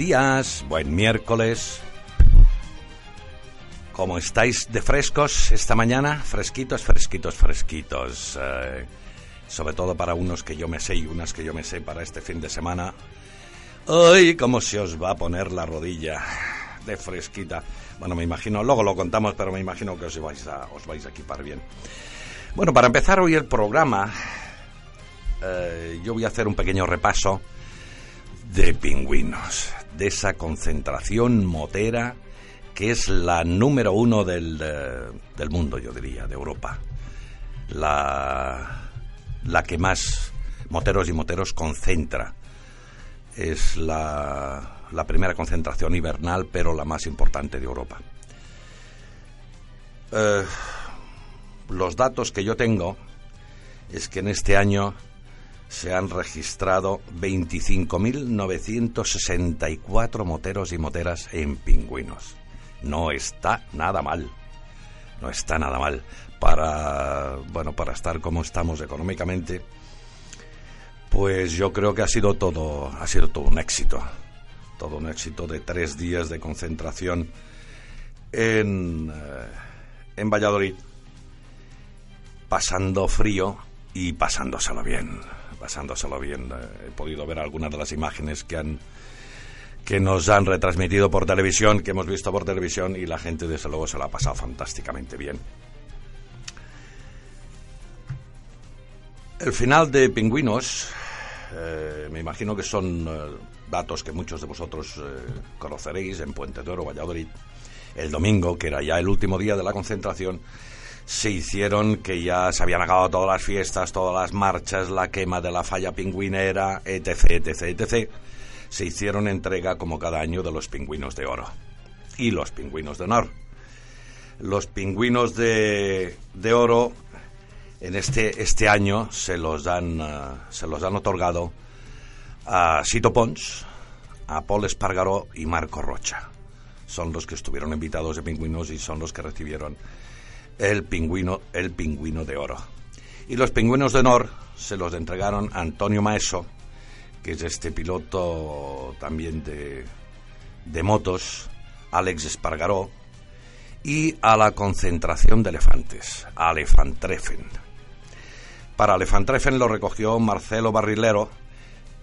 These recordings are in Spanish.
días, buen miércoles. ¿Cómo estáis de frescos esta mañana? Fresquitos, fresquitos, fresquitos. Eh, sobre todo para unos que yo me sé y unas que yo me sé para este fin de semana. ¡Ay, cómo se os va a poner la rodilla de fresquita! Bueno, me imagino, luego lo contamos, pero me imagino que os vais a, os vais a equipar bien. Bueno, para empezar hoy el programa, eh, yo voy a hacer un pequeño repaso de pingüinos, de esa concentración motera que es la número uno del, eh, del mundo, yo diría, de Europa. La, la que más moteros y moteros concentra. Es la, la primera concentración hibernal, pero la más importante de Europa. Eh, los datos que yo tengo es que en este año se han registrado 25.964 moteros y moteras en pingüinos. No está nada mal. No está nada mal para bueno, para estar como estamos económicamente. Pues yo creo que ha sido todo ha sido todo un éxito. Todo un éxito de tres días de concentración en, eh, en Valladolid, pasando frío y pasándoselo bien pasándoselo bien. Eh, he podido ver algunas de las imágenes que han que nos han retransmitido por televisión, que hemos visto por televisión y la gente desde luego se lo ha pasado fantásticamente bien. El final de Pingüinos, eh, me imagino que son eh, datos que muchos de vosotros conoceréis en Puente de Oro, Valladolid, el domingo, que era ya el último día de la concentración, se hicieron que ya se habían acabado todas las fiestas, todas las marchas, la quema de la falla pingüinera, etc., etc., etc. Se hicieron entrega como cada año de los pingüinos de oro y los pingüinos de honor. Los pingüinos de, de oro en este, este año se los, dan, uh, se los han otorgado a Sito Pons, a Paul Espargaró y Marco Rocha. Son los que estuvieron invitados de pingüinos y son los que recibieron el pingüino, el pingüino de oro. Y los pingüinos de honor se los entregaron a Antonio Maeso, que es este piloto también de, de motos, Alex Espargaró, y a la concentración de elefantes, a. Para Elefantreffen lo recogió Marcelo Barrilero,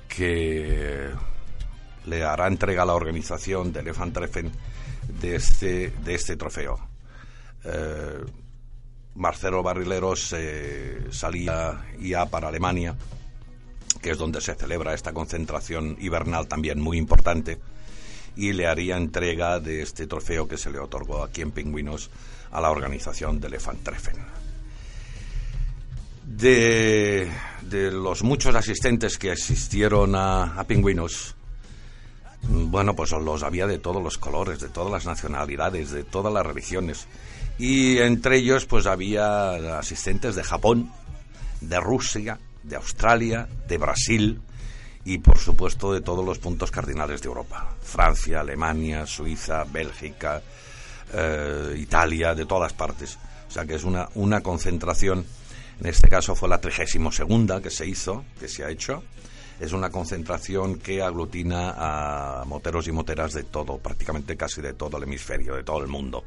que le hará entrega a la organización de Elefantreffen de este, de este trofeo. Eh, Marcelo Barrileros eh, salía ya para Alemania, que es donde se celebra esta concentración hibernal también muy importante, y le haría entrega de este trofeo que se le otorgó aquí en Pingüinos a la organización de Elefantreffen. De, de los muchos asistentes que asistieron a, a Pingüinos, bueno, pues los había de todos los colores, de todas las nacionalidades, de todas las religiones y entre ellos pues había asistentes de Japón, de Rusia, de Australia, de Brasil y por supuesto de todos los puntos cardinales de Europa. Francia, Alemania, Suiza, Bélgica, eh, Italia, de todas partes. O sea que es una, una concentración, en este caso fue la 32 segunda que se hizo, que se ha hecho. Es una concentración que aglutina a moteros y moteras de todo, prácticamente casi de todo el hemisferio, de todo el mundo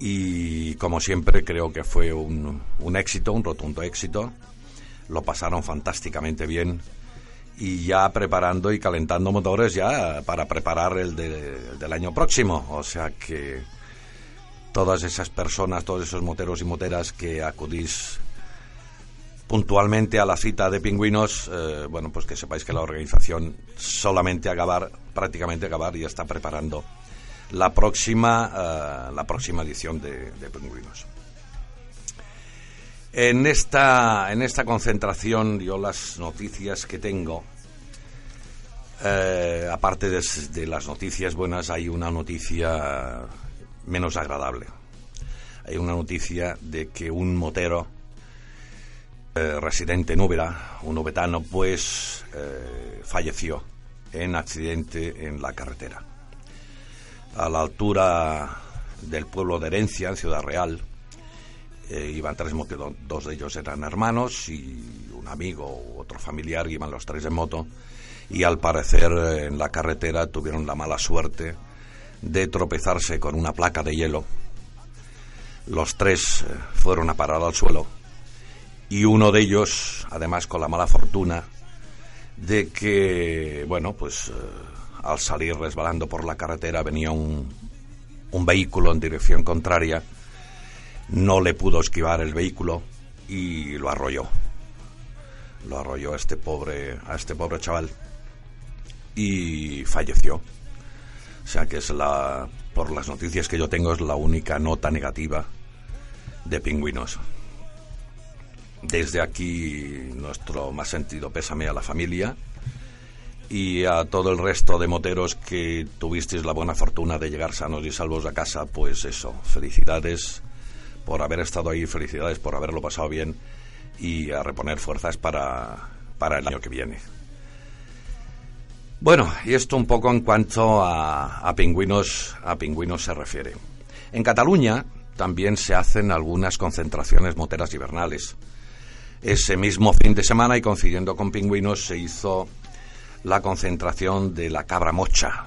y como siempre creo que fue un, un éxito, un rotundo éxito. lo pasaron fantásticamente bien y ya preparando y calentando motores ya para preparar el, del año próximo. O sea que todas esas personas, todos esos moteros y moteras que acudís puntualmente a la cita de pingüinos, eh, bueno, pues que sepáis que la organización solamente acabar, prácticamente acabar, y está preparando la próxima, eh, la próxima edición de, de. En esta, en esta concentración, yo las noticias que tengo, eh, aparte de, las noticias buenas, hay una noticia menos agradable. Hay una noticia de que un motero eh, residente en Úbeda, un ubetano, pues falleció en accidente en la carretera. A la altura del pueblo de Herencia, en Ciudad Real, iban tres motos, dos de ellos eran hermanos y un amigo u otro familiar, iban los tres en moto. Y al parecer en la carretera tuvieron la mala suerte de tropezarse con una placa de hielo. Los tres eh, fueron a parar al suelo. Y uno de ellos, además con la mala fortuna de que, bueno, pues eh, al salir resbalando por la carretera venía un, un vehículo en dirección contraria, no le pudo esquivar el vehículo y lo arrolló. Lo arrolló a este pobre, a este pobre chaval y falleció. O sea que es la, por las noticias que yo tengo, es la única nota negativa de pingüinos. Desde aquí nuestro más sentido pésame a la familia y a todo el resto de moteros que tuvisteis la buena fortuna de llegar sanos y salvos a casa, pues eso, felicidades por haber estado ahí, felicidades por haberlo pasado bien y a reponer fuerzas para, para el año que viene. Bueno, y esto un poco en cuanto a, pingüinos, a pingüinos se refiere. En Cataluña también se hacen algunas concentraciones moteras hibernales. Ese mismo fin de semana y coincidiendo con pingüinos se hizo la concentración de la cabra mocha.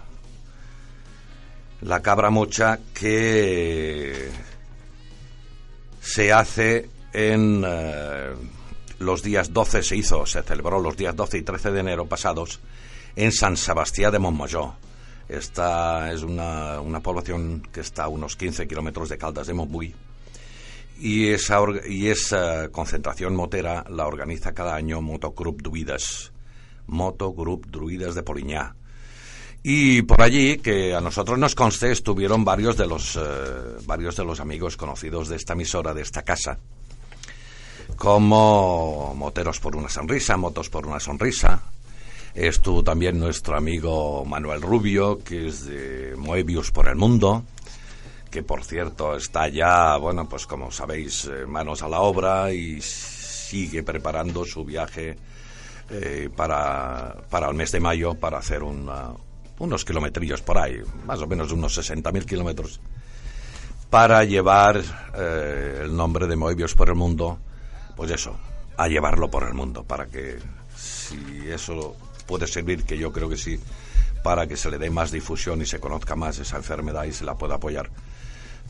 La cabra mocha que se hace en eh, los días 12, se hizo, se celebró los días 12 y 13 de enero pasados en San Sebastián de Montmajor. Esta es una, población que está a unos 15 kilómetros de Caldas de Montbui. Y esa, y esa concentración motera la organiza cada año Motogroup Druidas. Motogroup Druidas de Poliñá. Y por allí, que a nosotros nos conste, estuvieron varios de los, eh, varios de los amigos conocidos de esta emisora, de esta casa, como Moteros por una Sonrisa, Motos por una Sonrisa, Estuvo también nuestro amigo Manuel Rubio, que es de Moebius por el Mundo, que por cierto está ya, bueno, pues como sabéis, eh, manos a la obra y sigue preparando su viaje eh, para, para el mes de mayo para hacer unos kilometrillos por ahí, más o menos unos 60.000 kilómetros, para llevar eh, el nombre de Moebius por el Mundo, pues eso, a llevarlo por el mundo, para que si eso puede servir, que yo creo que sí, para que se le dé más difusión y se conozca más esa enfermedad y se la pueda apoyar.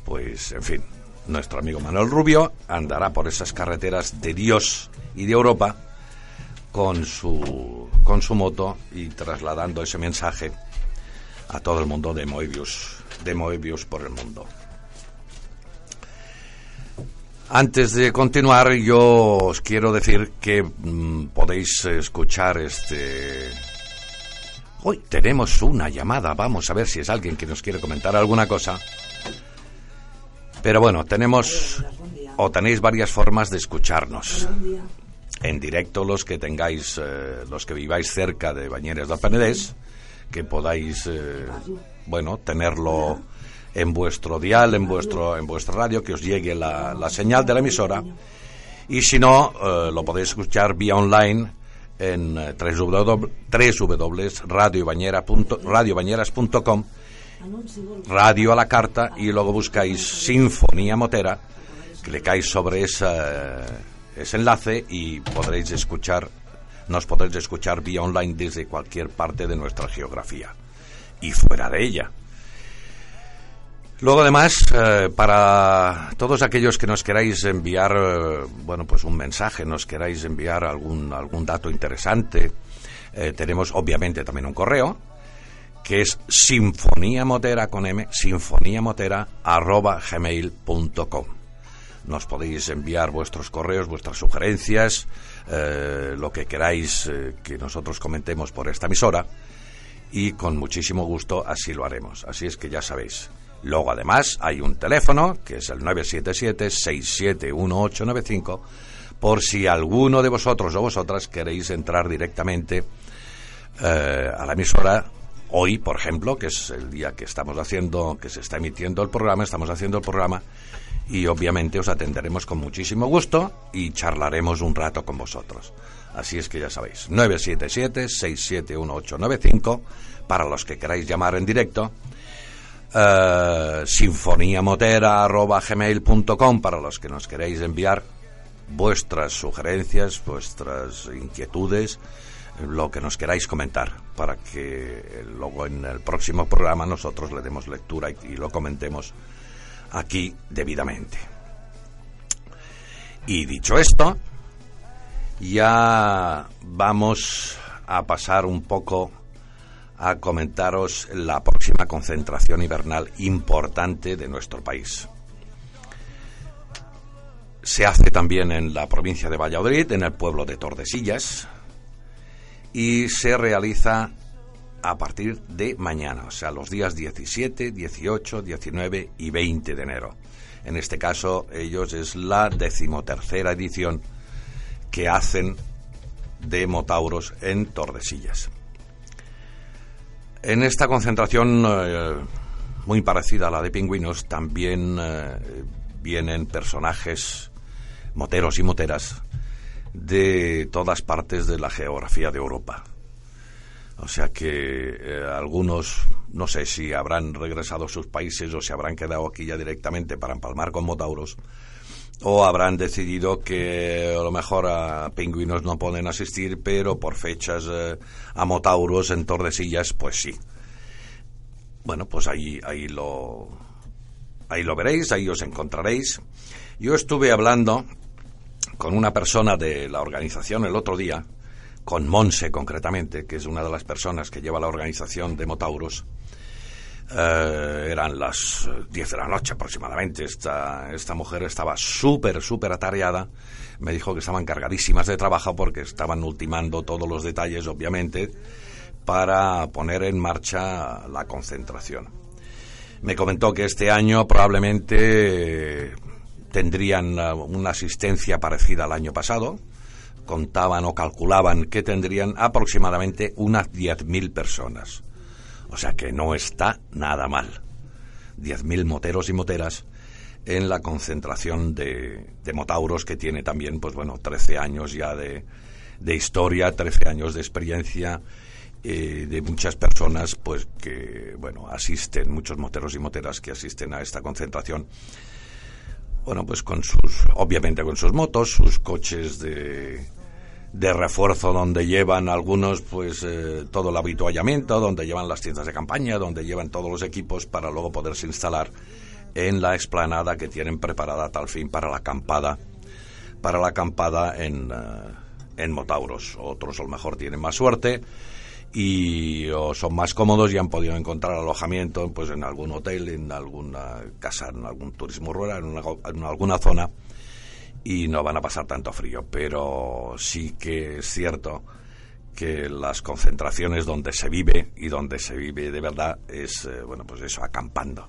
Pues, en fin, nuestro amigo Manuel Rubio andará por esas carreteras de Dios y de Europa con su, con su moto y trasladando ese mensaje a todo el mundo de Moebius, de Moebius por el mundo. Antes de continuar, yo os quiero decir que mm, podéis escuchar este... Hoy tenemos una llamada, vamos a ver si es alguien que nos quiere comentar alguna cosa. Pero bueno, tenemos o tenéis varias formas de escucharnos. En directo los que tengáis, eh, los que viváis cerca de Bañeres del Penedés, que podáis, eh, bueno, tenerlo en vuestro dial, en vuestro en vuestra radio, que os llegue la, la señal de la emisora. Y si no, eh, lo podéis escuchar vía online en www.radiobañeras.com radio a la carta y luego buscáis Sinfonía Motera, clicáis sobre esa, ese enlace y podréis escuchar, nos podréis escuchar vía online desde cualquier parte de nuestra geografía y fuera de ella. Luego, además, eh, para todos aquellos que nos queráis enviar, eh, bueno, pues un mensaje, nos queráis enviar algún, algún dato interesante, eh, tenemos obviamente también un correo, que es sinfoniamotera con m, sinfoniamotera arroba gmail.com. Nos podéis enviar vuestros correos, vuestras sugerencias, lo que queráis que nosotros comentemos por esta emisora y con muchísimo gusto así lo haremos. Así es que ya sabéis, Luego, además, hay un teléfono, que es el 977-671895, por si alguno de vosotros o vosotras queréis entrar directamente eh, a la emisora hoy, por ejemplo, que es el día que estamos haciendo, que se está emitiendo el programa, estamos haciendo el programa, y obviamente os atenderemos con muchísimo gusto y charlaremos un rato con vosotros. Así es que ya sabéis, 977-671895, para los que queráis llamar en directo, eh, sinfoniamotera.gmail.com para los que nos queréis enviar vuestras sugerencias, vuestras inquietudes, lo que nos queráis comentar, para que luego en el próximo programa nosotros le demos lectura y, lo comentemos aquí debidamente. Y dicho esto, ya vamos a pasar un poco a comentaros la próxima concentración hibernal importante de nuestro país. Se hace también en la provincia de Valladolid, en el pueblo de Tordesillas, y se realiza a partir de mañana, o sea, los días 17, 18, 19 y 20 de enero. En este caso, ellos es la decimotercera edición que hacen de Motauros en Tordesillas. En esta concentración eh, muy parecida a la de pingüinos también eh, vienen personajes moteros y moteras de todas partes de la geografía de Europa. O sea que eh, algunos, no sé si habrán regresado a sus países o se habrán quedado aquí ya directamente para empalmar con motauros, o habrán decidido que a lo mejor a pingüinos no pueden asistir, pero por fechas eh, a motauros en Tordesillas, pues sí. Bueno, pues ahí, ahí lo ahí lo veréis, ahí os encontraréis. Yo estuve hablando con una persona de la organización el otro día, con Monse concretamente, que es una de las personas que lleva la organización de Motauros, eh, eran las 10 de la noche aproximadamente. Esta, esta mujer estaba súper, súper atareada. Me dijo que estaban cargadísimas de trabajo porque estaban ultimando todos los detalles, obviamente, para poner en marcha la concentración. Me comentó que este año probablemente tendrían uh, una asistencia parecida al año pasado. Contaban o calculaban que tendrían aproximadamente unas 10.000 personas. O sea que no está nada mal. 10.000 moteros y moteras en la concentración de, motauros que tiene también, pues bueno, 13 años ya de, de historia, 13 años de experiencia eh, de muchas personas, pues que, bueno, asisten, muchos moteros y moteras que asisten a esta concentración. Bueno, pues con sus, obviamente con sus motos, sus coches de, de refuerzo donde llevan algunos pues eh, todo el habituallamiento, donde llevan las tiendas de campaña, donde llevan todos los equipos para luego poderse instalar en la explanada que tienen preparada tal fin para la acampada, para la acampada en, eh, en Motauros. Otros a lo mejor tienen más suerte y o son más cómodos y han podido encontrar alojamiento pues en algún hotel, en alguna casa, en algún turismo rural, en, en alguna zona y no van a pasar tanto frío, pero sí que es cierto que las concentraciones donde se vive y donde se vive de verdad es, eh, bueno, pues eso, acampando.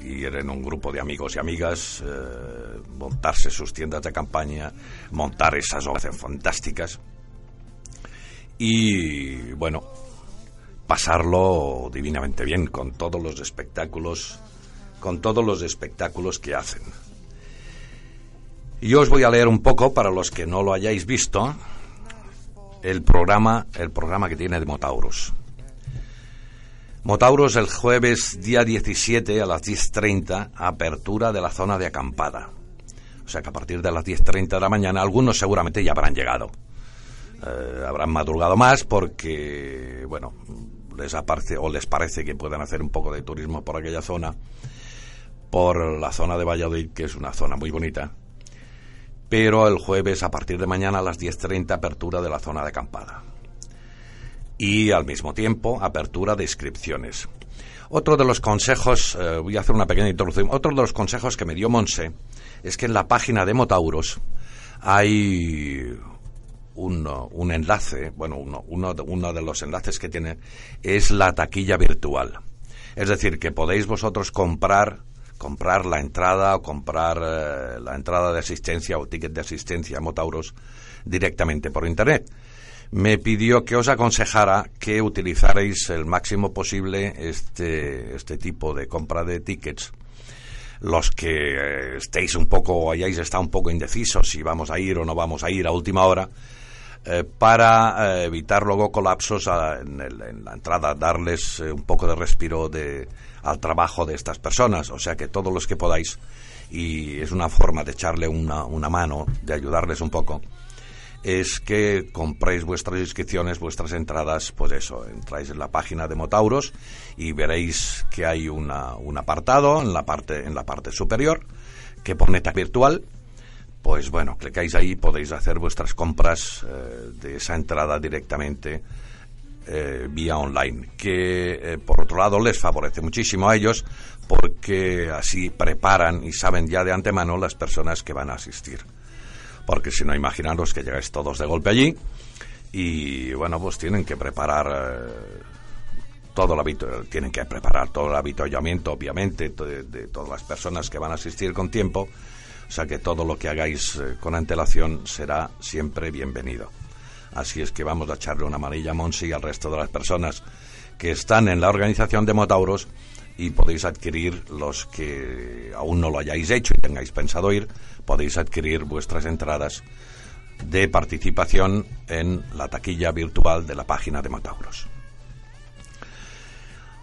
Ir en un grupo de amigos y amigas, eh, montarse sus tiendas de campaña, montar esas obras fantásticas y, bueno, pasarlo divinamente bien con todos los espectáculos, con todos los espectáculos que hacen. Yo os voy a leer un poco, para los que no lo hayáis visto, el programa, el programa que tiene de Motauros. Motauros el jueves día 17 a las 10.30, apertura de la zona de acampada. O sea que a partir de las 10.30 de la mañana algunos seguramente ya habrán llegado. Eh, habrán madrugado más porque, bueno, les aparece o les parece que puedan hacer un poco de turismo por aquella zona por la zona de Valladolid, que es una zona muy bonita. Pero el jueves, a partir de mañana a las 10.30, apertura de la zona de acampada. Y al mismo tiempo, apertura de inscripciones. Otro de los consejos, eh, voy a hacer una pequeña introducción, otro de los consejos que me dio Monse es que en la página de Motauros hay un, enlace, bueno, uno, uno, de los enlaces que tiene es la taquilla virtual. Es decir, que podéis vosotros comprar comprar la entrada o comprar eh, la entrada de asistencia o ticket de asistencia a Motauros directamente por Internet. Me pidió que os aconsejara que utilizarais el máximo posible este, este tipo de compra de tickets los que eh, estéis un poco hayáis estado un poco indecisos si vamos a ir o no vamos a ir a última hora, eh, para evitar luego colapsos en, la entrada, darles un poco de respiro de, al trabajo de estas personas. O sea que todos los que podáis, y es una forma de echarle una, una mano, de ayudarles un poco, es que compréis vuestras inscripciones, vuestras entradas, pues eso, entráis en la página de Motauros y veréis que hay una, un apartado en la parte, en la parte superior que pone virtual. Pues bueno, clicáis ahí podéis hacer vuestras compras eh, de esa entrada directamente eh, vía online, que eh, por otro lado les favorece muchísimo a ellos porque así preparan y saben ya de antemano las personas que van a asistir porque si no, imaginaros que llegáis todos de golpe allí y bueno, pues tienen que preparar eh, todo el hábito, tienen que preparar todo el habituallamiento, obviamente, de, todas las personas que van a asistir con tiempo, o sea que todo lo que hagáis con antelación será siempre bienvenido. Así es que vamos a echarle una amarilla a Monsi y al resto de las personas que están en la organización de Motauros y podéis adquirir los que aún no lo hayáis hecho y tengáis pensado ir, podéis adquirir vuestras entradas de participación en la taquilla virtual de la página de Matauros.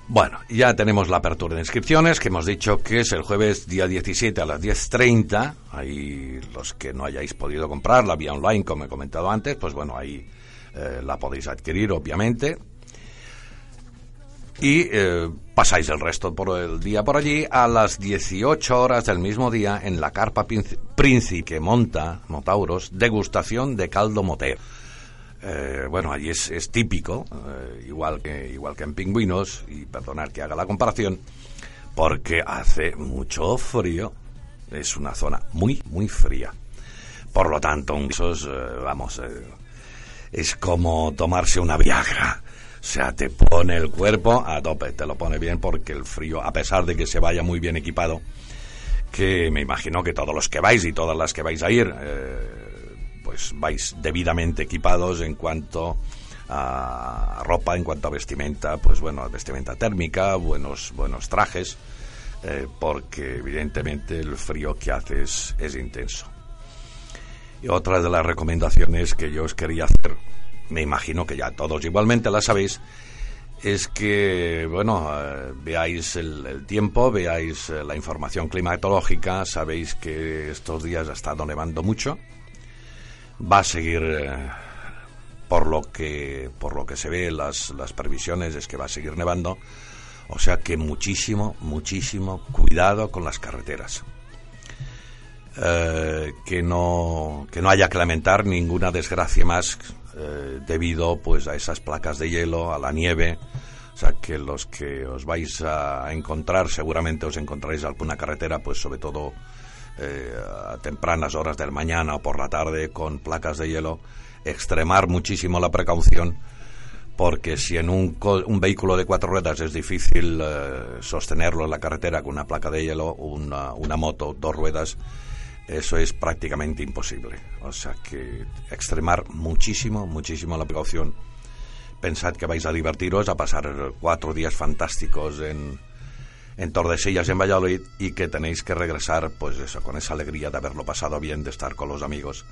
Bueno, ya tenemos la apertura de inscripciones, que hemos dicho que es el jueves día 17 a las 10.30. Ahí los que no hayáis podido comprar la vía online, como he comentado antes, pues bueno, ahí eh, la podéis adquirir, obviamente y eh, pasáis el resto por el día por allí a las 18 horas del mismo día en la carpa Príncipe monta Motauros degustación de caldo moter. Eh, bueno, allí es, típico, eh, igual, que, igual que en Pingüinos, y perdonar que haga la comparación, porque hace mucho frío, es una zona muy, muy fría. Por lo tanto, esos, vamos, es como tomarse una Viagra o sea, te pone el cuerpo a tope, te lo pone bien porque el frío, a pesar de que se vaya muy bien equipado, que me imagino que todos los que vais y todas las que vais a ir, eh, pues vais debidamente equipados en cuanto a ropa, en cuanto a vestimenta, pues bueno, vestimenta térmica, buenos, buenos trajes, eh, porque evidentemente el frío que hace es, intenso. Y otra de las recomendaciones que yo os quería hacer me imagino que ya todos igualmente la sabéis, es que, bueno, eh, veáis el, tiempo, veáis eh, la información climatológica, sabéis que estos días ha estado nevando mucho, va a seguir, eh, por, lo que, por lo que se ve, las, las previsiones es que va a seguir nevando, o sea que muchísimo, muchísimo cuidado con las carreteras. que, no, que no haya que lamentar ninguna desgracia más eh, debido pues a esas placas de hielo, a la nieve. O sea que los que os vais a encontrar, seguramente os encontraréis alguna carretera, pues sobre todo eh, a tempranas horas del mañana o por la tarde con placas de hielo, extremar muchísimo la precaución porque si en un, un vehículo de cuatro ruedas es difícil eh, sostenerlo en la carretera con una placa de hielo, una, una moto, dos ruedas, eso es prácticamente imposible. O sea que extremar muchísimo, muchísimo la precaución. Pensad que vais a divertiros, a pasar cuatro días fantásticos en, en Tordesillas, en Valladolid, y que tenéis que regresar, pues eso, con esa alegría de haberlo pasado bien, de estar con los amigos.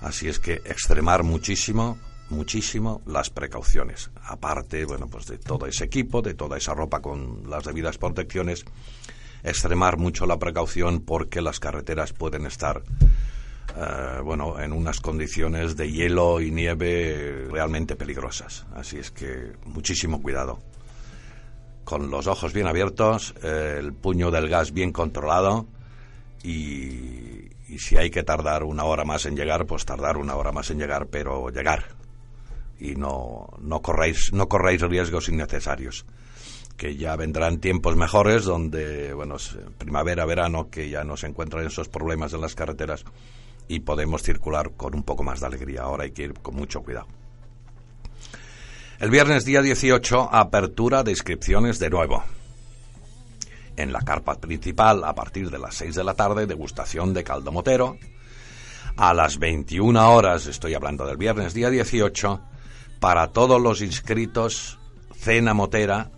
Así es que extremar muchísimo, muchísimo las precauciones. Aparte, bueno, pues de todo ese equipo, de toda esa ropa con las debidas protecciones extremar mucho la precaución porque las carreteras pueden estar eh, bueno, en unas condiciones de hielo y nieve realmente peligrosas. Así es que muchísimo cuidado. Con los ojos bien abiertos, el puño del gas bien controlado y, y si hay que tardar una hora más en llegar, pues tardar una hora más en llegar, pero llegar. Y no, no, corréis, no corréis riesgos innecesarios. Que ya vendrán tiempos mejores donde, bueno, primavera, verano, que ya no se encuentran esos problemas en las carreteras y podemos circular con un poco más de alegría. Ahora hay que ir con mucho cuidado. El viernes día 18, apertura de inscripciones de nuevo en la carpa principal a partir de las 6 de la tarde, degustación de caldo motero. A las 21 horas, estoy hablando del viernes día 18, para todos los inscritos, cena motera,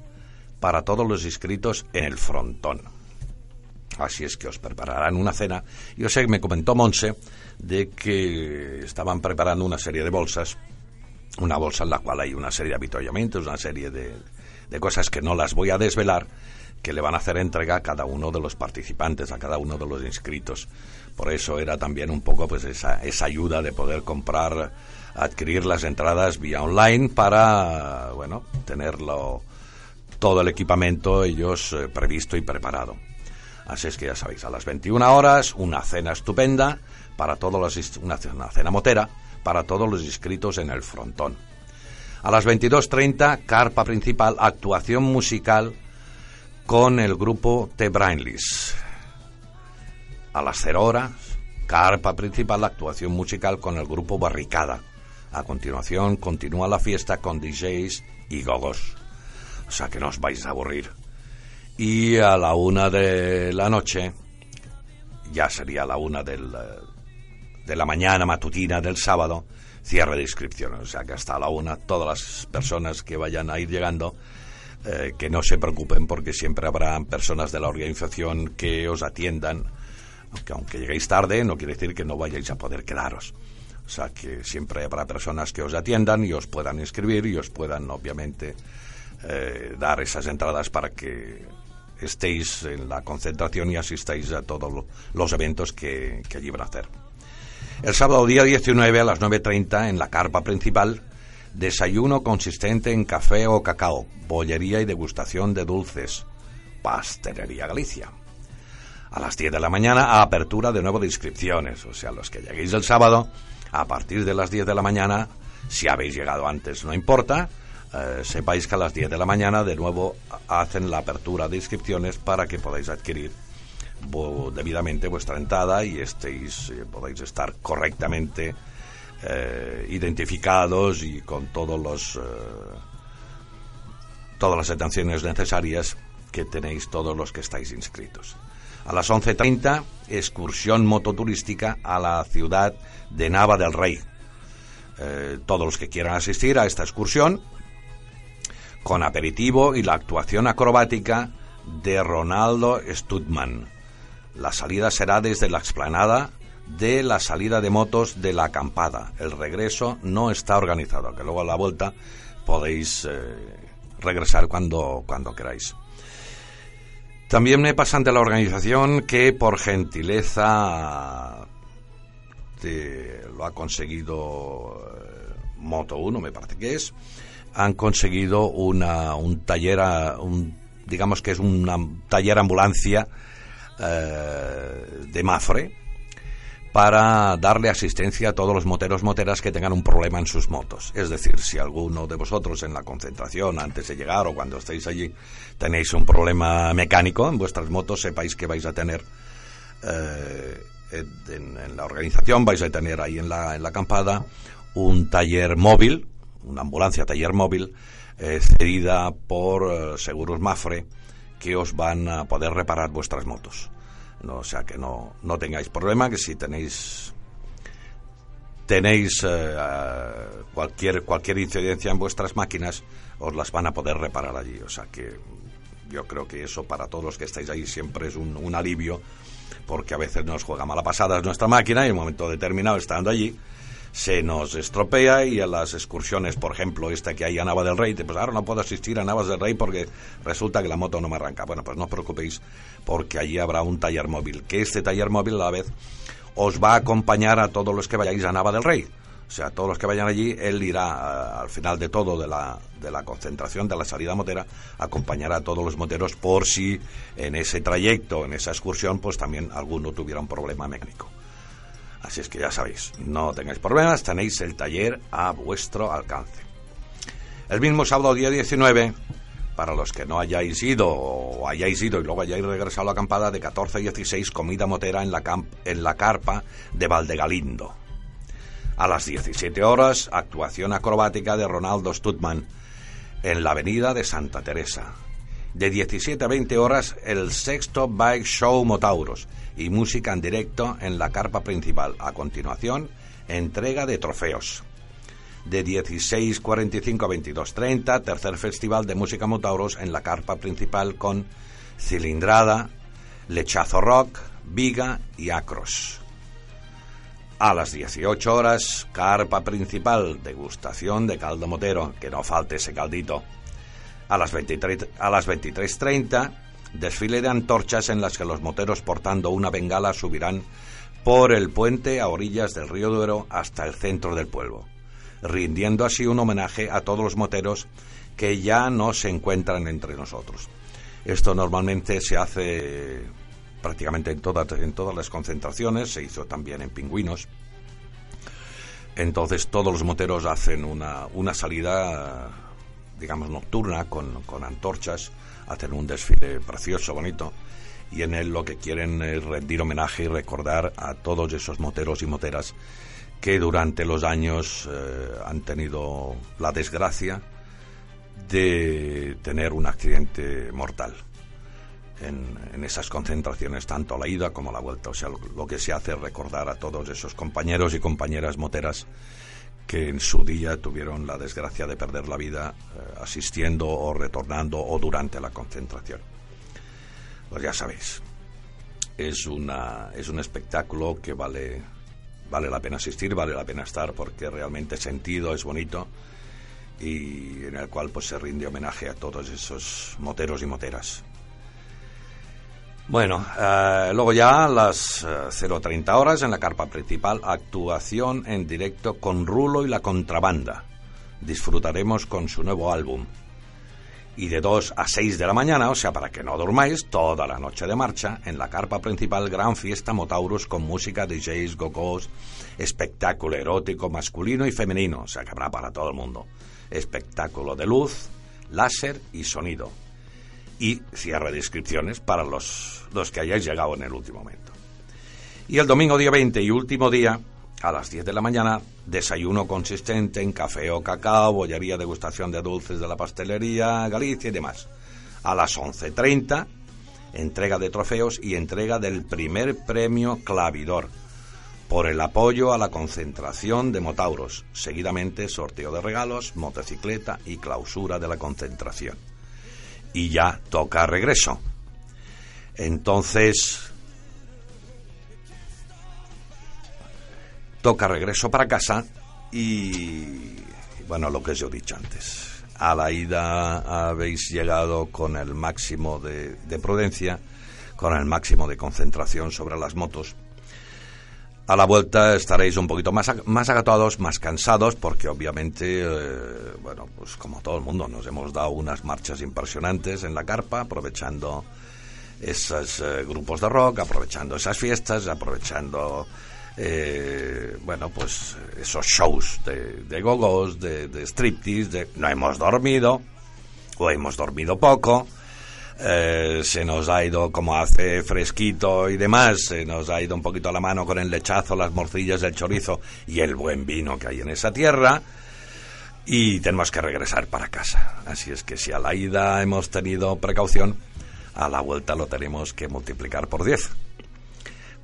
para todos los inscritos en el frontón. Así es que os prepararán una cena. Yo sé que me comentó Monse de que estaban preparando una serie de bolsas, una bolsa en la cual hay una serie de habituallamientos, una serie de, de cosas que no las voy a desvelar, que le van a hacer entrega a cada uno de los participantes, a cada uno de los inscritos. Por eso era también un poco pues esa, esa ayuda de poder comprar, adquirir las entradas vía online para, bueno, tenerlo todo el equipamiento ellos eh, previsto y preparado. Así es que ya sabéis, a las 21 horas, una cena estupenda para todos los una, una cena motera para todos los inscritos en el frontón. A las 22.30, carpa principal, actuación musical con el grupo The Brainless. A las 0 horas, carpa principal, actuación musical con el grupo Barricada. A continuación, continúa la fiesta con DJs y gogos. O sea que no os vais a aburrir. Y a la una de la noche, ya sería la una del, de la mañana matutina del sábado, cierre de inscripciones. O sea que hasta la una, todas las personas que vayan a ir llegando eh, que no se preocupen porque siempre habrá personas de la organización que os atiendan. Aunque, aunque lleguéis tarde, no quiere decir que no vayáis a poder quedaros. O sea que siempre habrá personas que os atiendan y os puedan inscribir y os puedan, obviamente, eh, dar esas entradas para que estéis en la concentración y asistáis a todos los eventos que, que allí van a hacer. El sábado día 19 a las 9.30 en la carpa principal Desayuno consistente en café o cacao, bollería y degustación de dulces. Pastelería Galicia. A las 10 de la mañana, apertura de nuevo de inscripciones. O sea, los que lleguéis el sábado, a partir de las 10 de la mañana, si habéis llegado antes, no importa, eh, sepáis que a las 10 de la mañana de nuevo hacen la apertura de inscripciones para que podáis adquirir debidamente vuestra entrada y estéis, eh, podáis estar correctamente eh, identificados y con todos los, eh, todas las atenciones necesarias que tenéis todos los que estáis inscritos. A las 11.30, excursión mototurística a la ciudad de Nava del Rey. Eh, todos los que quieran asistir a esta excursión, con aperitivo y la actuación acrobática de Ronaldo Studman. La salida será desde la explanada de la salida de motos de la acampada. El regreso no está organizado, que luego a la vuelta podéis eh, regresar cuando, cuando queráis. También me pasan de la organización que por gentileza lo ha conseguido eh, Moto 1, me parece que es, han conseguido una, un taller, un, digamos que es un taller ambulancia eh, de Mafre, para darle asistencia a todos los moteros moteras que tengan un problema en sus motos. Es decir, si alguno de vosotros en la concentración, antes de llegar o cuando estéis allí, tenéis un problema mecánico en vuestras motos, sepáis que vais a tener eh, en, la organización, vais a tener ahí en la, en la acampada un taller móvil, una ambulancia taller móvil, eh, cedida por Seguros Mafre, que os van a poder reparar vuestras motos. No, o sea que no, no tengáis problema, que si tenéis tenéis eh, cualquier cualquier incidencia en vuestras máquinas, os las van a poder reparar allí. O sea que yo creo que eso para todos los que estáis ahí siempre es un, un alivio, porque a veces nos juega mala pasada nuestra máquina y en un momento determinado, estando allí, se nos estropea y a las excursiones, por ejemplo, esta que hay a Nava del Rey, pues ahora no puedo asistir a Navas del Rey porque resulta que la moto no me arranca. Bueno, pues no os preocupéis porque allí habrá un taller móvil, que este taller móvil a la vez os va a acompañar a todos los que vayáis a Nava del Rey. O sea, todos los que vayan allí, él irá al final de todo de la, de la concentración, de la salida motera, acompañará a todos los moteros por si en ese trayecto, en esa excursión, pues también alguno tuviera un problema mecánico. Así es que ya sabéis, no tengáis problemas, tenéis el taller a vuestro alcance. El mismo sábado día 19, para los que no hayáis ido o hayáis ido y luego hayáis regresado a la acampada de 14 a 16, comida motera en la, en la carpa de Valdegalindo. A las 17 horas, actuación acrobática de Ronaldo Stutman en la avenida de Santa Teresa. De 17 a 20 horas, el sexto Bike Show Motauros y música en directo en la carpa principal. A continuación, entrega de trofeos. De 16.45 a 22.30, tercer festival de música Motauros en la carpa principal con cilindrada, lechazo rock, viga y acros. A las 18 horas, carpa principal, degustación de caldo motero, que no falte ese caldito. A las 23.30, a las 23.30, desfile de antorchas en las que los moteros portando una bengala subirán por el puente a orillas del río Duero hasta el centro del pueblo, rindiendo así un homenaje a todos los moteros que ya no se encuentran entre nosotros. Esto normalmente se hace prácticamente en, todas en todas las concentraciones, se hizo también en Pingüinos. Entonces todos los moteros hacen una, una salida, digamos, nocturna con, con antorchas, hacen un desfile precioso, bonito, y en él lo que quieren es rendir homenaje y recordar a todos esos moteros y moteras que durante los años eh, han tenido la desgracia de tener un accidente mortal en, esas concentraciones, tanto a la ida como a la vuelta. O sea, lo, que se hace es recordar a todos esos compañeros y compañeras moteras que en su día tuvieron la desgracia de perder la vida eh, asistiendo o retornando o durante la concentración. Pues ya sabéis, es, una, es un espectáculo que vale, vale la pena asistir, vale la pena estar porque realmente sentido, es bonito y en el cual pues se rinde homenaje a todos esos moteros y moteras. Bueno, eh, luego ya a las 0.30 eh, horas en la carpa principal, actuación en directo con Rulo y la contrabanda. Disfrutaremos con su nuevo álbum. Y de 2 a 6 de la mañana, o sea, para que no durmáis, toda la noche de marcha, en la carpa principal, gran fiesta Motaurus con música, DJs, gogos, espectáculo erótico masculino y femenino, o sea, que habrá para todo el mundo. Espectáculo de luz, láser y sonido y cierre de inscripciones para los, los que hayáis llegado en el último momento. Y el domingo día 20 y último día, a las 10 de la mañana, desayuno consistente en café o cacao, bollería, degustación de dulces de la pastelería Galicia y demás. A las 11.30, entrega de trofeos y entrega del primer premio clavidor por el apoyo a la concentración de Motauros. Seguidamente, sorteo de regalos, motocicleta y clausura de la concentración y ya toca regreso. Entonces, toca regreso para casa y, bueno, lo que os he dicho antes. A la ida habéis llegado con el máximo de, de prudencia, con el máximo de concentración sobre las motos a la vuelta estaréis un poquito más, más agatados, más cansados, porque obviamente, eh, bueno, pues como todo el mundo, nos hemos dado unas marchas impresionantes en la carpa, aprovechando esos eh, grupos de rock, aprovechando esas fiestas, aprovechando, eh, bueno, pues esos shows de, de gogos, de, de striptease, de no hemos dormido, o hemos dormido poco, eh, se nos ha ido, como hace fresquito y demás, se nos ha ido un poquito a la mano con el lechazo, las morcillas, el chorizo y el buen vino que hay en esa tierra. Y tenemos que regresar para casa. Así es que si a la ida hemos tenido precaución, a la vuelta lo tenemos que multiplicar por 10.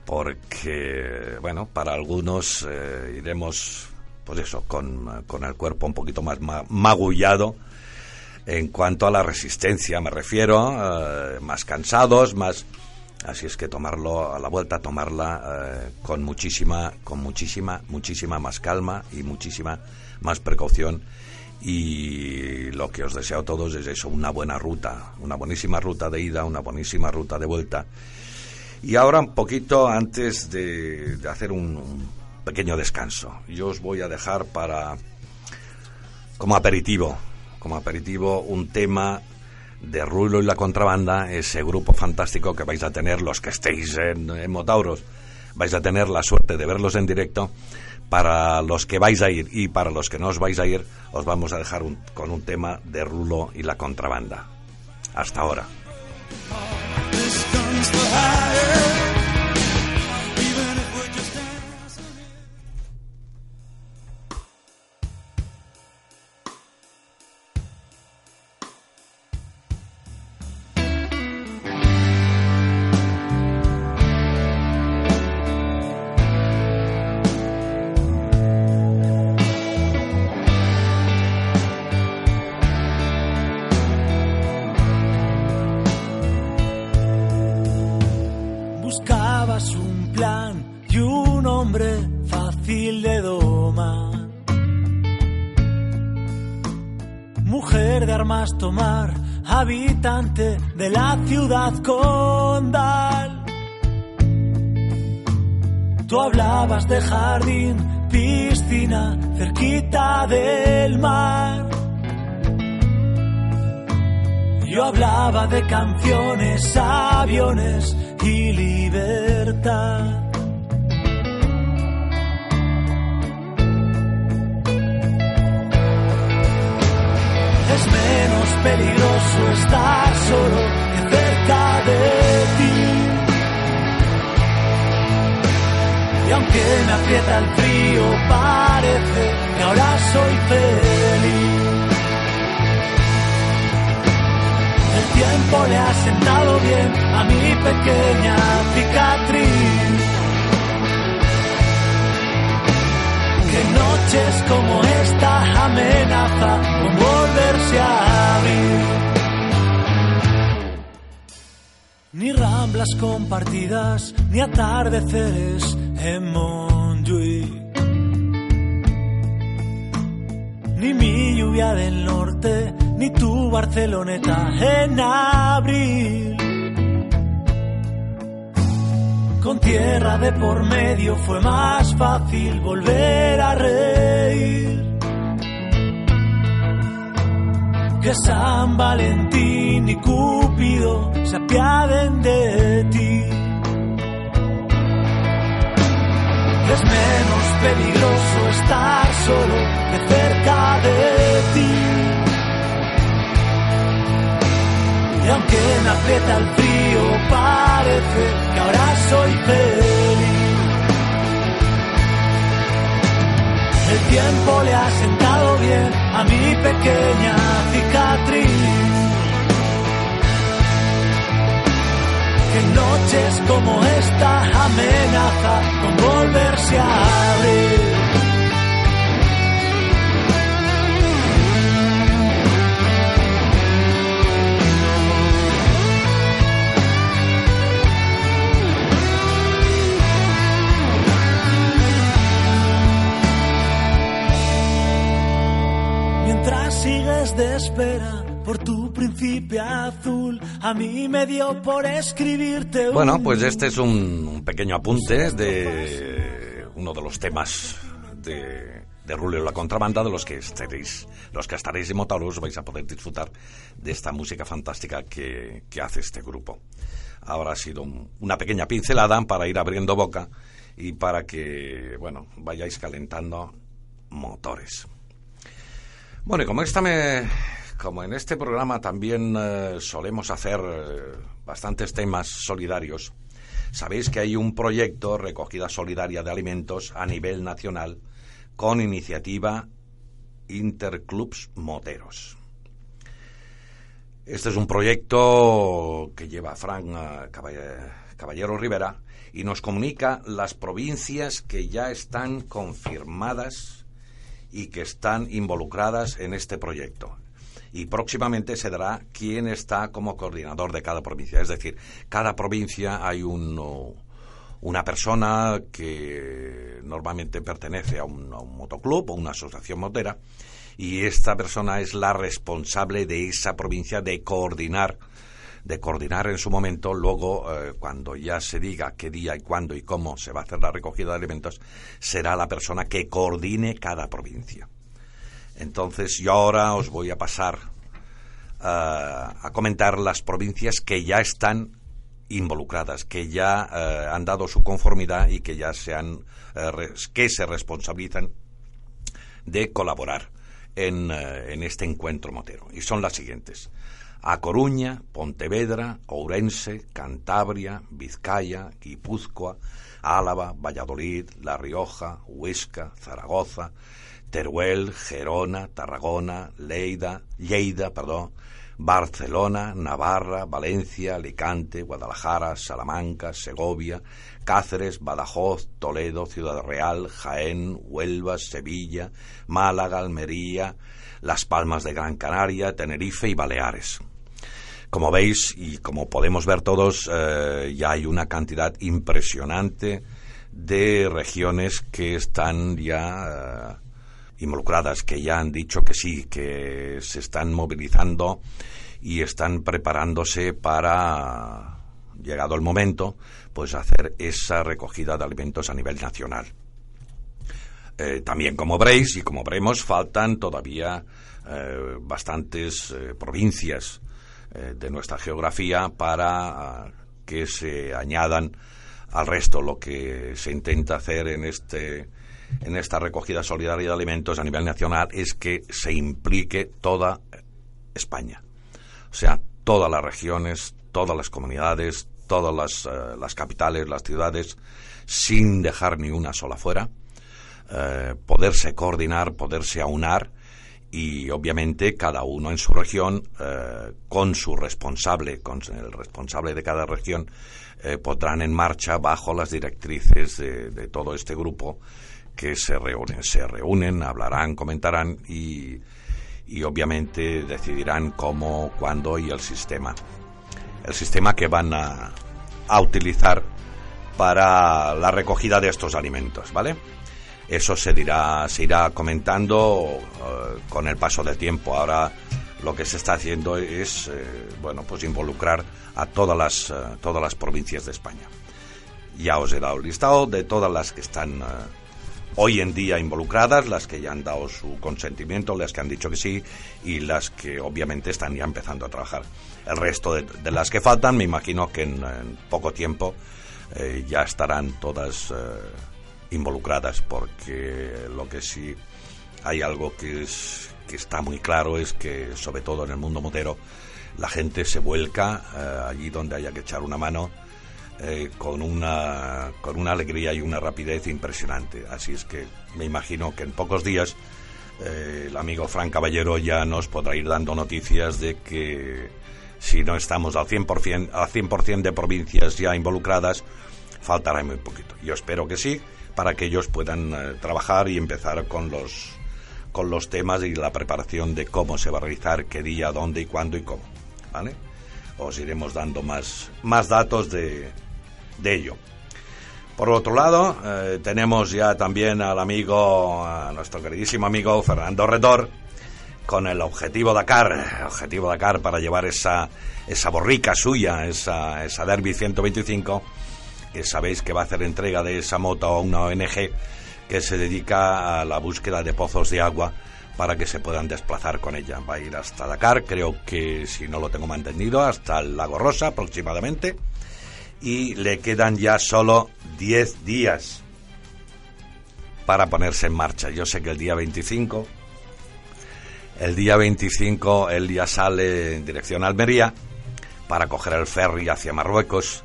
Porque, bueno, para algunos eh, iremos, pues eso, con, con, el cuerpo un poquito más magullado en cuanto a la resistencia, me refiero, eh, más cansados, más... Así es que tomarlo a la vuelta, tomarla eh, con muchísima, con muchísima, muchísima más calma y muchísima más precaución. Y lo que os deseo a todos es eso, una buena ruta, una buenísima ruta de ida, una buenísima ruta de vuelta. Y ahora un poquito antes de, hacer un, pequeño descanso. Yo os voy a dejar para, como aperitivo, como aperitivo, un tema de Rulo y la Contrabanda, ese grupo fantástico que vais a tener los que estéis en, Motauros. Vais a tener la suerte de verlos en directo. Para los que vais a ir y para los que no os vais a ir, os vamos a dejar con un tema de Rulo y la Contrabanda. Hasta ahora. Buscabas un plan y un hombre fácil de domar. Mujer de armas tomar, habitante de la ciudad condal. Tú hablabas de jardín, piscina, cerquita del mar. Yo hablaba de canciones, aviones y libertad. Es menos peligroso estar solo que cerca de ti. Y aunque me aprieta el frío, parece que ahora soy feliz. Tiempo le ha sentado bien a mi pequeña cicatriz. Que noches como esta amenaza con volverse a abrir. Ni ramblas compartidas, ni atardeceres en Montjuic. Ni mi lluvia del norte, ni tu Barceloneta en abril. Con tierra de por medio fue más fácil volver a reír. Que San Valentín y Cúpido se apiaden de ti. Es menos peligroso estar solo que cerca de ti. Y aunque me aprieta el frío, parece que ahora soy feliz. El tiempo le ha sentado bien a mi pequeña cicatriz. Que noches como esta amenaza con volverse a abrir. Sigues de espera por tu príncipe azul, a mí me dio por escribirte un... Bueno, pues este es un, pequeño apunte de uno de los temas de, de la Contrabanda, de los que estaréis, los que estaréis en Motauros vais a poder disfrutar de esta música fantástica que, que hace este grupo. Ahora ha sido un- una pequeña pincelada para ir abriendo boca y para que, bueno, vayáis calentando motores. Bueno, y como esta me, como en este programa también eh, solemos hacer eh, bastantes temas solidarios, sabéis que hay un proyecto recogida solidaria de alimentos a nivel nacional con iniciativa Interclubs Moteros. Este es un proyecto que lleva Frank eh, Caball- Caballero Rivera y nos comunica las provincias que ya están confirmadas y que están involucradas en este proyecto. Y próximamente se dará quién está como coordinador de cada provincia. Es decir, cada provincia hay un, una persona que normalmente pertenece a un, a un motoclub o una asociación motera y esta persona es la responsable de esa provincia de coordinar de coordinar en su momento, luego eh, cuando ya se diga qué día y cuándo y cómo se va a hacer la recogida de alimentos, será la persona que coordine cada provincia. Entonces yo ahora os voy a pasar eh, a comentar las provincias que ya están involucradas, que ya eh, han dado su conformidad y que ya se han, que se responsabilizan de colaborar en, en este encuentro motero. Y son las siguientes. A Coruña, Pontevedra, Ourense, Cantabria, Vizcaya, Guipúzcoa, Álava, Valladolid, La Rioja, Huesca, Zaragoza, Teruel, Gerona, Tarragona, Lleida, Lleida, perdón, Barcelona, Navarra, Valencia, Alicante, Guadalajara, Salamanca, Segovia, Cáceres, Badajoz, Toledo, Ciudad Real, Jaén, Huelva, Sevilla, Málaga, Almería, Las Palmas de Gran Canaria, Tenerife y Baleares. Como veis y como podemos ver todos, eh, ya hay una cantidad impresionante de regiones que están ya eh, involucradas, que ya han dicho que sí, que se están movilizando y están preparándose para, llegado el momento, pues hacer esa recogida de alimentos a nivel nacional. Eh, también, como veréis y como veremos, faltan todavía bastantes provincias eh, de nuestra geografía para ah, que se añadan al resto lo que se intenta hacer en este en esta recogida solidaria de alimentos a nivel nacional es que se implique toda España. O sea, todas las regiones, todas las comunidades, todas las, eh, las capitales, las ciudades, sin dejar ni una sola fuera, eh, poderse coordinar, poderse aunar y obviamente cada uno en su región, eh, con su responsable, con el responsable de cada región, eh, pondrán en marcha bajo las directrices de, de todo este grupo que se reúnen, se reúnen, hablarán, comentarán y, y obviamente decidirán cómo, cuándo y el sistema. El sistema que van a, a utilizar para la recogida de estos alimentos, ¿vale? Eso se dirá, se irá comentando eh, con el paso del tiempo. Ahora lo que se está haciendo es, eh, bueno, pues involucrar a todas las, eh, todas las provincias de España. Ya os he dado el listado de todas las que están hoy en día involucradas, las que ya han dado su consentimiento, las que han dicho que sí y las que obviamente están ya empezando a trabajar. El resto de, las que faltan, me imagino que en, poco tiempo ya estarán todas involucradas, porque lo que sí hay algo que, es, que está muy claro es que, sobre todo en el mundo motero, la gente se vuelca eh, allí donde haya que echar una mano eh, con, una, con una alegría y una rapidez impresionante. Así es que me imagino que en pocos días eh, el amigo Fran Caballero ya nos podrá ir dando noticias de que si no estamos al 100%, al 100 de provincias ya involucradas, faltará muy poquito. Yo espero que sí, para que ellos puedan eh, trabajar y empezar con los, con los temas y la preparación de cómo se va a realizar, qué día, dónde y cuándo y cómo. ¿Vale? Os iremos dando más, más datos de, de ello. Por otro lado, eh, tenemos ya también al amigo, a nuestro queridísimo amigo Fernando Redor, con el objetivo Dakar, objetivo Dakar para llevar esa, esa borrica suya, esa, esa Derby 125, que sabéis que va a hacer entrega de esa moto a una ONG que se dedica a la búsqueda de pozos de agua para que se puedan desplazar con ella. Va a ir hasta Dakar, creo que si no lo tengo mantenido, hasta el Lago Rosa aproximadamente, y le quedan ya solo 10 días para ponerse en marcha. Yo sé que el día 25, el día 25 él ya sale en dirección a Almería para coger el ferry hacia Marruecos.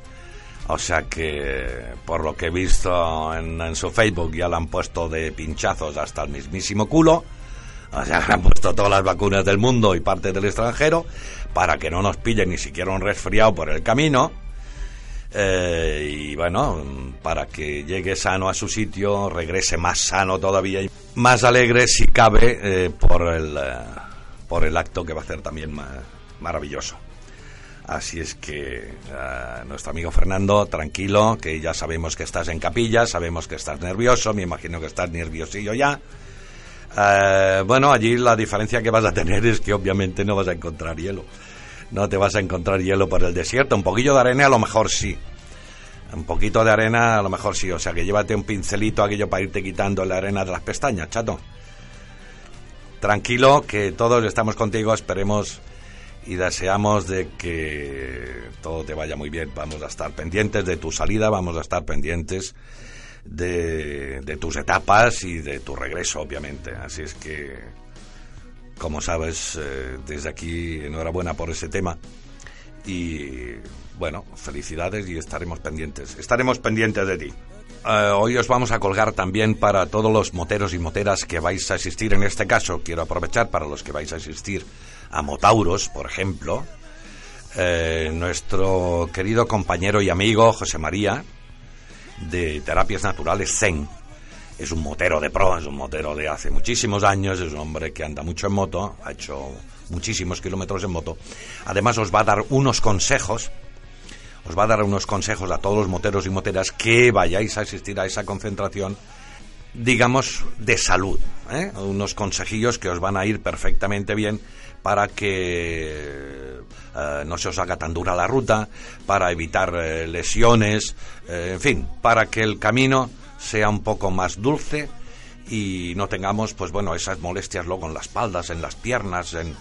O sea que, por lo que he visto en, en su Facebook, ya le han puesto de pinchazos hasta el mismísimo culo. O sea, le han puesto todas las vacunas del mundo y parte del extranjero para que no nos pille ni siquiera un resfriado por el camino. Eh, y bueno, para que llegue sano a su sitio, regrese más sano todavía y más alegre si cabe eh, por, el, eh, por el acto que va a hacer también ma- maravilloso. Así es que eh, nuestro amigo Fernando, tranquilo, que ya sabemos que estás en capilla, sabemos que estás nervioso, me imagino que estás nerviosillo ya. Eh, bueno, allí la diferencia que vas a tener es que obviamente no vas a encontrar hielo. no te vas a encontrar hielo por el desierto. Un poquillo de arena a lo mejor sí. Un poquito de arena a lo mejor sí. O sea que llévate un pincelito aquello para irte quitando la arena de las pestañas, chato. Tranquilo, que todos estamos contigo, esperemos y deseamos de que todo te vaya muy bien. Vamos a estar pendientes de tu salida, vamos a estar pendientes de, tus etapas y de tu regreso, obviamente. Así es que, como sabes, eh, desde aquí enhorabuena por ese tema. Y bueno, felicidades y estaremos pendientes. Estaremos pendientes de ti. Eh, hoy os vamos a colgar también para todos los moteros y moteras que vais a asistir. En este caso, quiero aprovechar para los que vais a asistir a Motauros, por ejemplo. eh, nuestro querido compañero y amigo José María, de Terapias Naturales Zen. Es un motero de pro, es un motero de hace muchísimos años, es un hombre que anda mucho en moto, ha hecho muchísimos kilómetros en moto. Además os va a dar unos consejos os va a dar unos consejos a todos los moteros y moteras que vayáis a asistir a esa concentración, digamos, de salud. ¿eh? Unos consejillos que os van a ir perfectamente bien para que eh, no se os haga tan dura la ruta, para evitar eh, lesiones, eh, en fin, para que el camino sea un poco más dulce y no tengamos, pues bueno, esas molestias luego en las espaldas, en las piernas, en,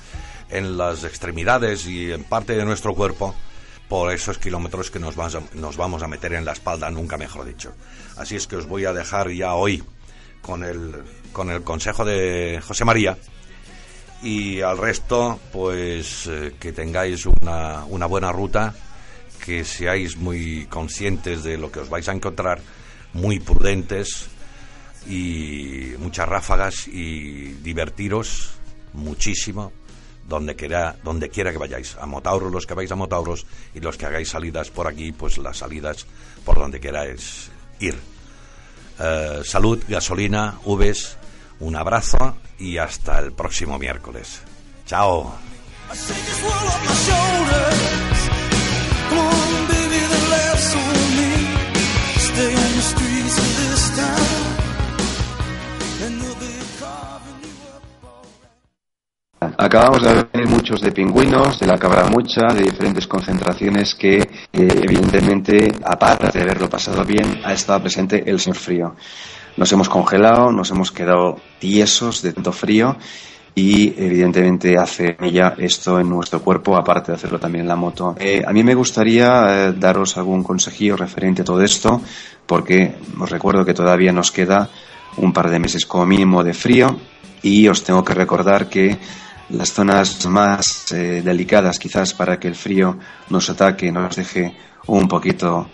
en las extremidades y en parte de nuestro cuerpo por esos kilómetros que nos, vas a- nos vamos a meter en la espalda, nunca mejor dicho. Así es que os voy a dejar ya hoy con el, con el consejo de José María y al resto, pues eh, que tengáis una, una buena ruta, que seáis muy conscientes de lo que os vais a encontrar, muy prudentes y muchas ráfagas y divertiros muchísimo donde quiera, donde quiera que vayáis. A Motauros, los que vais a Motauros y los que hagáis salidas por aquí, pues las salidas por donde queráis ir. Eh, salud, gasolina, Vs, un abrazo y hasta el próximo miércoles. Chao. Acabamos de ver muchos de pingüinos, de la cabramucha, de diferentes concentraciones que, eh, evidentemente, aparte de haberlo pasado bien, ha estado presente el señor frío. Nos hemos congelado, nos hemos quedado tiesos de tanto frío y, evidentemente, hace ya esto en nuestro cuerpo, aparte de hacerlo también en la moto. Eh, a mí me gustaría eh, daros algún consejillo referente a todo esto, porque os recuerdo que todavía nos queda un par de meses como mínimo de frío y os tengo que recordar que las zonas más eh, delicadas quizás para que el frío nos ataque, nos deje un poquito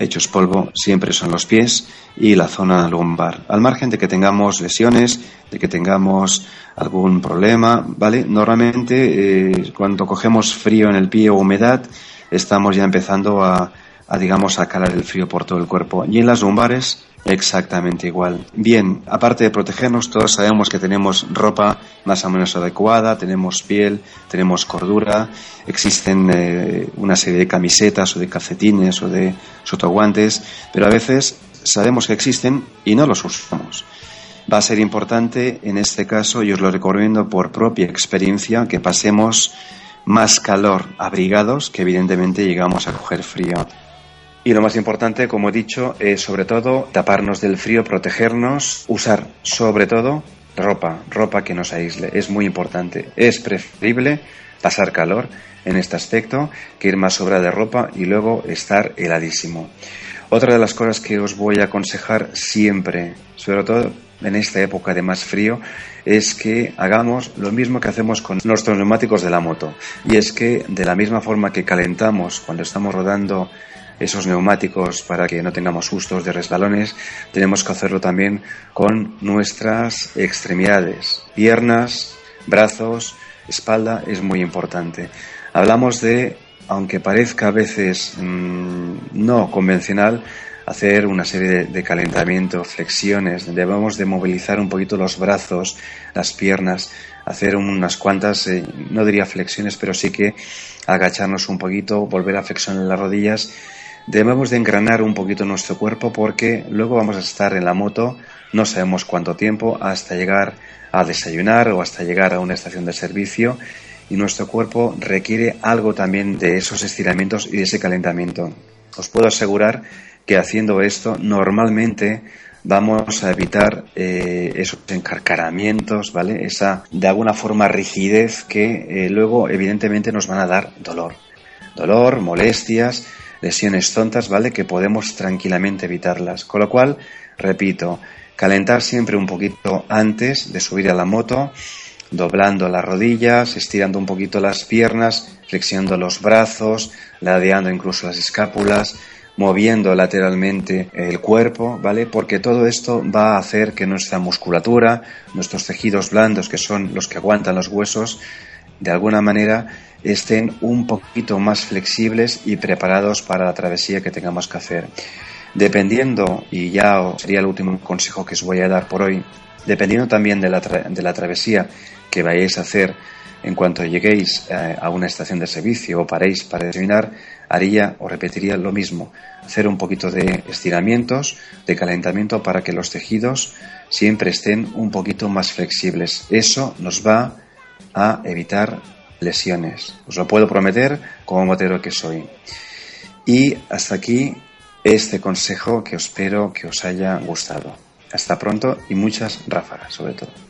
hechos polvo, siempre son los pies y la zona lumbar. Al margen de que tengamos lesiones, de que tengamos algún problema, ¿vale? Normalmente eh, cuando cogemos frío en el pie o humedad, estamos ya empezando a, a, digamos, a calar el frío por todo el cuerpo. Y en las lumbares, exactamente igual. Bien, aparte de protegernos, todos sabemos que tenemos ropa más o menos adecuada, tenemos piel, tenemos cordura, existen eh, una serie de camisetas o de calcetines o de sotoguantes, pero a veces sabemos que existen y no los usamos. Va a ser importante en este caso, y os lo recomiendo por propia experiencia, que pasemos más calor abrigados que evidentemente llegamos a coger frío. Y lo más importante, como he dicho, es sobre todo taparnos del frío, protegernos, usar sobre todo ropa, ropa que nos aísle. Es muy importante. Es preferible pasar calor en este aspecto que ir más sobra de ropa y luego estar heladísimo. Otra de las cosas que os voy a aconsejar siempre, sobre todo en esta época de más frío, es que hagamos lo mismo que hacemos con nuestros neumáticos de la moto. Y es que de la misma forma que calentamos cuando estamos rodando esos neumáticos para que no tengamos sustos de resbalones, tenemos que hacerlo también con nuestras extremidades, piernas, brazos, espalda, es muy importante. Hablamos de, aunque parezca a veces mmm, no convencional, hacer una serie de, de, calentamiento, flexiones, debemos de movilizar un poquito los brazos, las piernas, hacer unas cuantas, eh, no diría flexiones, pero sí que agacharnos un poquito, volver a flexionar las rodillas debemos de engranar un poquito nuestro cuerpo porque luego vamos a estar en la moto no sabemos cuánto tiempo hasta llegar a desayunar o hasta llegar a una estación de servicio y nuestro cuerpo requiere algo también de esos estiramientos y de ese calentamiento. Os puedo asegurar que haciendo esto normalmente vamos a evitar eh, esos encarcaramientos, ¿vale? Esa, de alguna forma, rigidez que eh, luego, evidentemente, nos van a dar dolor. Dolor, molestias, lesiones tontas, ¿vale? Que podemos tranquilamente evitarlas. Con lo cual, repito, calentar siempre un poquito antes de subir a la moto, doblando las rodillas, estirando un poquito las piernas, flexionando los brazos, ladeando incluso las escápulas, moviendo lateralmente el cuerpo, ¿vale? Porque todo esto va a hacer que nuestra musculatura, nuestros tejidos blandos, que son los que aguantan los huesos, de alguna manera estén un poquito más flexibles y preparados para la travesía que tengamos que hacer. Dependiendo, y ya sería el último consejo que os voy a dar por hoy, dependiendo también de la, de la travesía que vayáis a hacer en cuanto lleguéis eh, a una estación de servicio o paréis para desayunar, haría o repetiría lo mismo, hacer un poquito de estiramientos, de calentamiento para que los tejidos siempre estén un poquito más flexibles. Eso nos va a evitar lesiones. Os lo puedo prometer como motero que soy. Y hasta aquí este consejo que espero que os haya gustado. Hasta pronto y muchas ráfagas sobre todo.